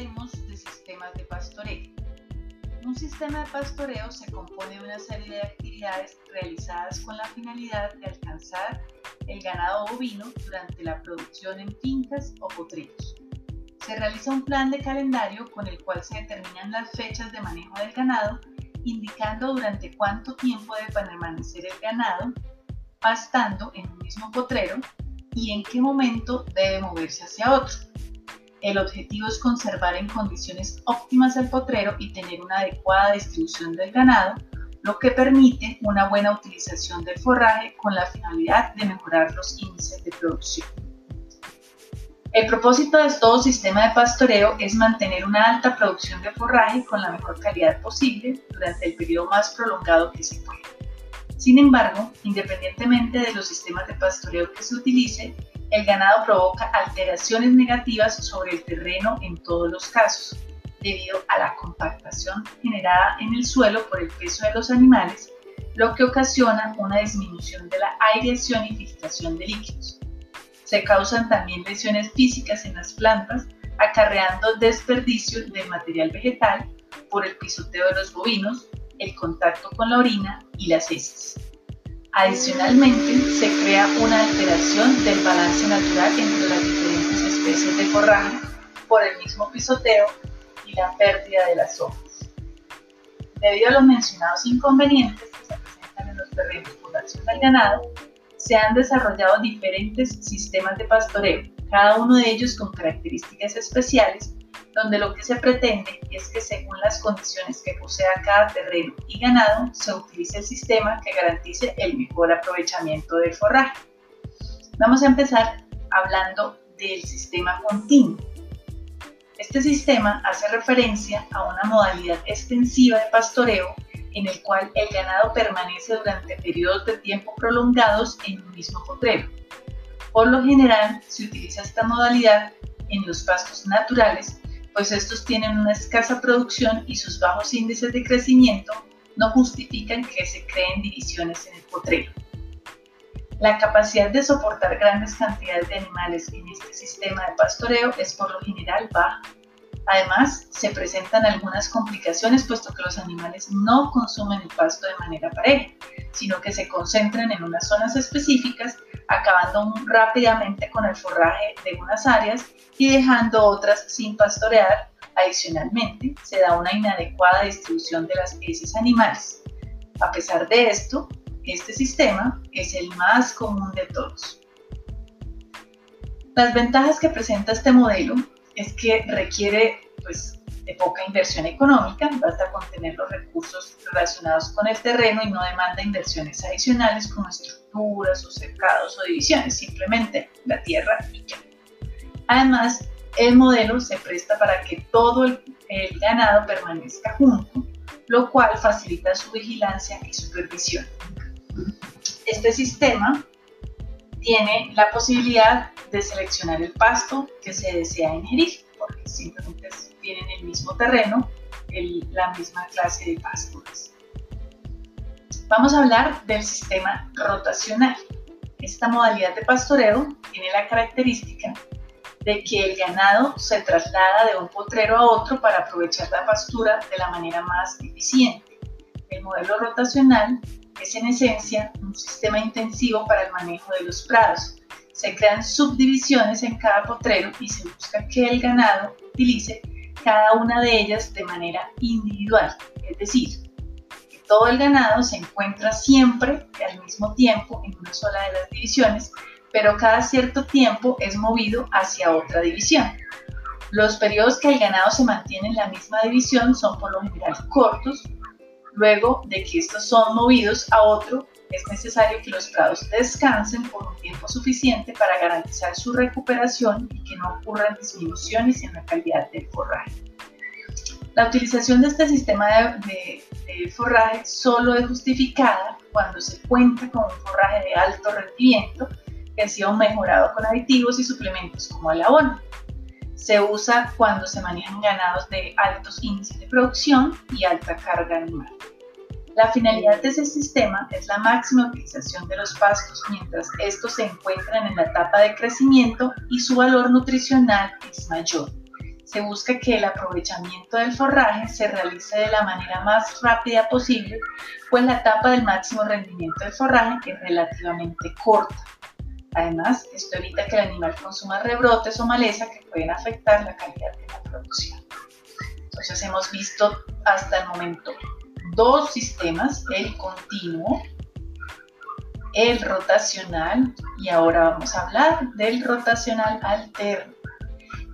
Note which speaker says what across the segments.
Speaker 1: De sistemas de pastoreo. Un sistema de pastoreo se compone de una serie de actividades realizadas con la finalidad de alcanzar el ganado bovino durante la producción en fincas o potreros. Se realiza un plan de calendario con el cual se determinan las fechas de manejo del ganado, indicando durante cuánto tiempo debe permanecer el ganado pastando en un mismo potrero y en qué momento debe moverse hacia otro. El objetivo es conservar en condiciones óptimas el potrero y tener una adecuada distribución del ganado, lo que permite una buena utilización del forraje con la finalidad de mejorar los índices de producción. El propósito de todo sistema de pastoreo es mantener una alta producción de forraje con la mejor calidad posible durante el periodo más prolongado que se pueda. Sin embargo, independientemente de los sistemas de pastoreo que se utilice, el ganado provoca alteraciones negativas sobre el terreno en todos los casos, debido a la compactación generada en el suelo por el peso de los animales, lo que ocasiona una disminución de la aireación y filtración de líquidos. Se causan también lesiones físicas en las plantas, acarreando desperdicio del material vegetal por el pisoteo de los bovinos, el contacto con la orina y las heces. Adicionalmente, se crea una alteración del balance natural entre las diferentes especies de forraje por el mismo pisoteo y la pérdida de las hojas. Debido a los mencionados inconvenientes que se presentan en los terrenos acción del ganado, se han desarrollado diferentes sistemas de pastoreo, cada uno de ellos con características especiales donde lo que se pretende es que según las condiciones que posea cada terreno y ganado, se utilice el sistema que garantice el mejor aprovechamiento del forraje. Vamos a empezar hablando del sistema continuo. Este sistema hace referencia a una modalidad extensiva de pastoreo en el cual el ganado permanece durante periodos de tiempo prolongados en un mismo potrero. Por lo general, se utiliza esta modalidad en los pastos naturales pues estos tienen una escasa producción y sus bajos índices de crecimiento no justifican que se creen divisiones en el potrero. La capacidad de soportar grandes cantidades de animales en este sistema de pastoreo es por lo general baja. Además, se presentan algunas complicaciones puesto que los animales no consumen el pasto de manera pareja, sino que se concentran en unas zonas específicas, acabando rápidamente con el forraje de unas áreas y dejando otras sin pastorear. Adicionalmente, se da una inadecuada distribución de las heces animales. A pesar de esto, este sistema es el más común de todos. Las ventajas que presenta este modelo es que requiere pues, de poca inversión económica, basta con tener los recursos relacionados con el terreno y no demanda inversiones adicionales como o cercados o divisiones, simplemente la tierra y ya. Además, el modelo se presta para que todo el, el ganado permanezca junto, lo cual facilita su vigilancia y supervisión. Este sistema tiene la posibilidad de seleccionar el pasto que se desea ingerir, porque simplemente tienen el mismo terreno, la misma clase de pastores. Vamos a hablar del sistema rotacional. Esta modalidad de pastoreo tiene la característica de que el ganado se traslada de un potrero a otro para aprovechar la pastura de la manera más eficiente. El modelo rotacional es en esencia un sistema intensivo para el manejo de los prados, se crean subdivisiones en cada potrero y se busca que el ganado utilice cada una de ellas de manera individual, es decir, todo el ganado se encuentra siempre al mismo tiempo en una sola de las divisiones, pero cada cierto tiempo es movido hacia otra división. Los periodos que el ganado se mantiene en la misma división son por lo general cortos, luego de que estos son movidos a otro es necesario que los prados descansen por un tiempo suficiente para garantizar su recuperación y que no ocurran disminuciones en la calidad del forraje. La utilización de este sistema de, forraje solo es justificada cuando se cuenta con un forraje de alto rendimiento que ha sido mejorado con aditivos y suplementos como el abono. Se usa cuando se manejan ganados de altos índices de producción y alta carga animal. La finalidad de ese sistema es la máxima utilización de los pastos mientras estos se encuentran en la etapa de crecimiento y su valor nutricional es mayor. Se busca que el aprovechamiento del forraje se realice de la manera más rápida posible, pues la etapa del máximo rendimiento del forraje es relativamente corta. Además, esto evita que el animal consuma rebrotes o maleza que pueden afectar la calidad de la producción. Entonces hemos visto hasta el momento dos sistemas, el continuo, el rotacional y ahora vamos a hablar del rotacional alterno.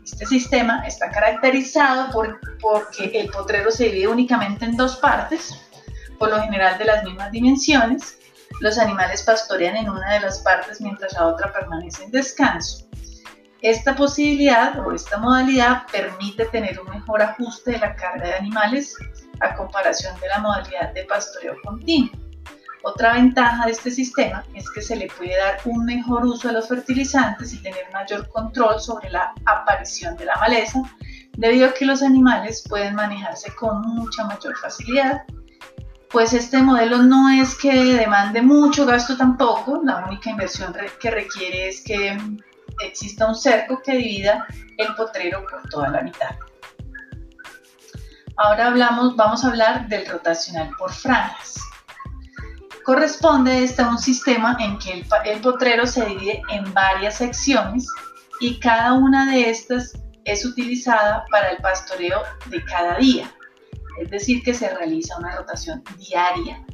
Speaker 1: Este sistema está caracterizado por, porque el potrero se divide únicamente en dos partes, por lo general de las mismas dimensiones. Los animales pastorean en una de las partes mientras la otra permanece en descanso. Esta posibilidad o esta modalidad permite tener un mejor ajuste de la carga de animales a comparación de la modalidad de pastoreo continuo. Otra ventaja de este sistema es que se le puede dar un mejor uso a los fertilizantes y tener mayor control sobre la aparición de la maleza, debido a que los animales pueden manejarse con mucha mayor facilidad. Pues este modelo no es que demande mucho gasto tampoco, la única inversión que requiere es que exista un cerco que divida el potrero por toda la mitad. Ahora hablamos, vamos a hablar del rotacional por franjas. Corresponde este a un sistema en que el, potrero se divide en varias secciones y cada una de estas es utilizada para el pastoreo de cada día, es decir, que se realiza una rotación diaria.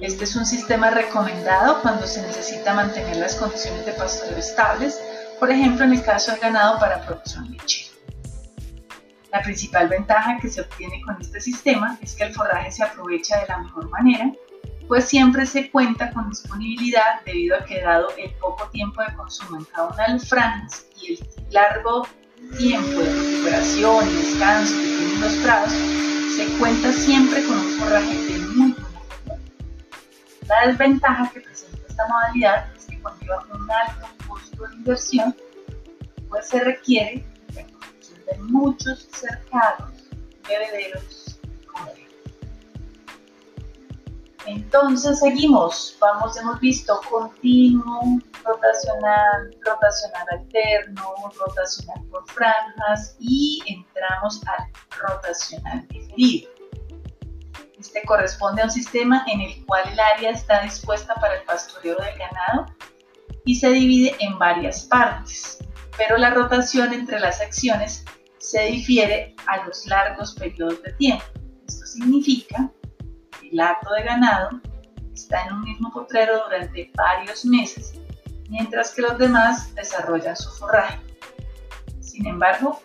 Speaker 1: Este es un sistema recomendado cuando se necesita mantener las condiciones de pastoreo estables, por ejemplo en el caso del ganado para producción lechera. La principal ventaja que se obtiene con este sistema es que el forraje se aprovecha de la mejor manera pues siempre se cuenta con disponibilidad debido a que dado el poco tiempo de consumo en cada una de las franjas y el largo tiempo de recuperación y descanso que tienen los prados, se cuenta siempre con un forraje de muy buena calidad. La desventaja que presenta esta modalidad es que conlleva un alto costo de inversión, pues se requiere la construcción de muchos cercados, bebederos entonces seguimos, vamos, hemos visto continuo, rotacional, rotacional alterno, rotacional por franjas y entramos al rotacional diferido. Este corresponde a un sistema en el cual el área está dispuesta para el pastoreo del ganado y se divide en varias partes, pero la rotación entre las secciones se difiere a los largos periodos de tiempo. Esto significa hato de ganado está en un mismo potrero durante varios meses, mientras que los demás desarrollan su forraje. Sin embargo,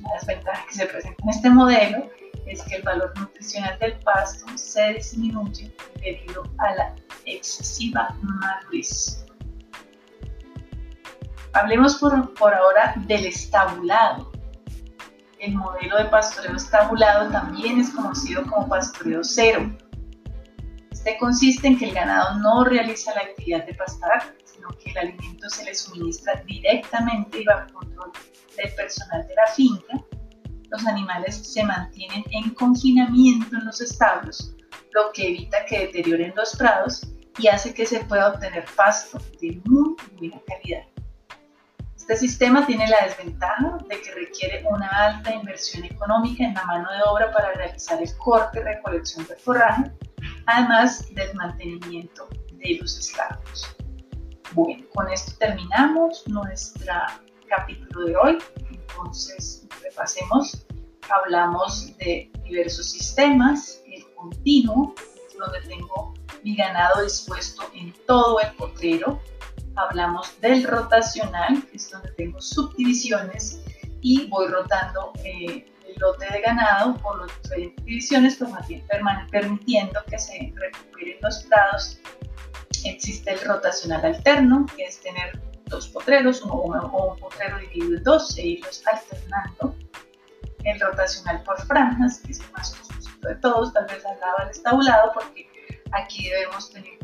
Speaker 1: una desventaja que se presenta en este modelo es que el valor nutricional del pasto se disminuye debido a la excesiva madurez. Hablemos por, por ahora del estabulado. El modelo de pastoreo estabulado también es conocido como pastoreo cero consiste en que el ganado no realiza la actividad de pastar, sino que el alimento se le suministra directamente y bajo control del personal de la finca. Los animales se mantienen en confinamiento en los establos, lo que evita que deterioren los prados y hace que se pueda obtener pasto de muy buena calidad. Este sistema tiene la desventaja de que requiere una alta inversión económica en la mano de obra para realizar el corte y recolección del forraje además del mantenimiento de los establos. Bueno, con esto terminamos nuestro capítulo de hoy. Entonces, repasemos. Hablamos de diversos sistemas, el continuo, donde tengo mi ganado dispuesto en todo el potrero. Hablamos del rotacional, que es donde tengo subdivisiones y voy rotando eh, lote de ganado por las diferentes divisiones, pues permitiendo que se recuperen los prados. Existe el rotacional alterno, que es tener dos potreros, uno o un potrero dividido en dos e irlos alternando. El rotacional por franjas, que es el más costoso de todos, tal vez al lado del estabulado, porque aquí debemos tener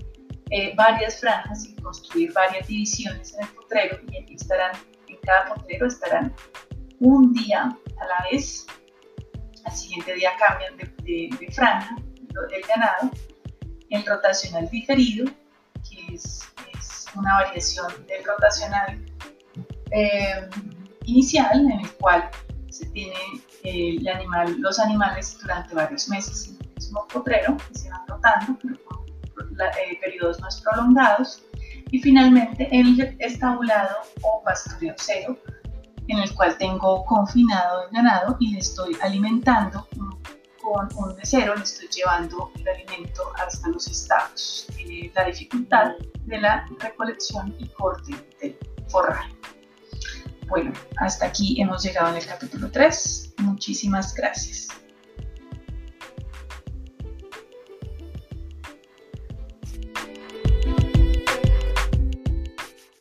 Speaker 1: eh, varias franjas y construir varias divisiones en el potrero y aquí estarán, en cada potrero estarán un día a la vez al siguiente día cambian de, franja el ganado, el rotacional diferido, que es, una variación del rotacional eh, inicial, en el cual se tiene eh, el animal, los animales durante varios meses en el mismo potrero, que se van rotando, pero con eh, periodos más prolongados. Y finalmente el estabulado o pastoreo cero, en el cual tengo confinado el ganado y le estoy alimentando con un mesero, le estoy llevando el alimento hasta los estados. Eh, la dificultad de la recolección y corte del forraje. Bueno, hasta aquí hemos llegado en el capítulo 3. Muchísimas gracias.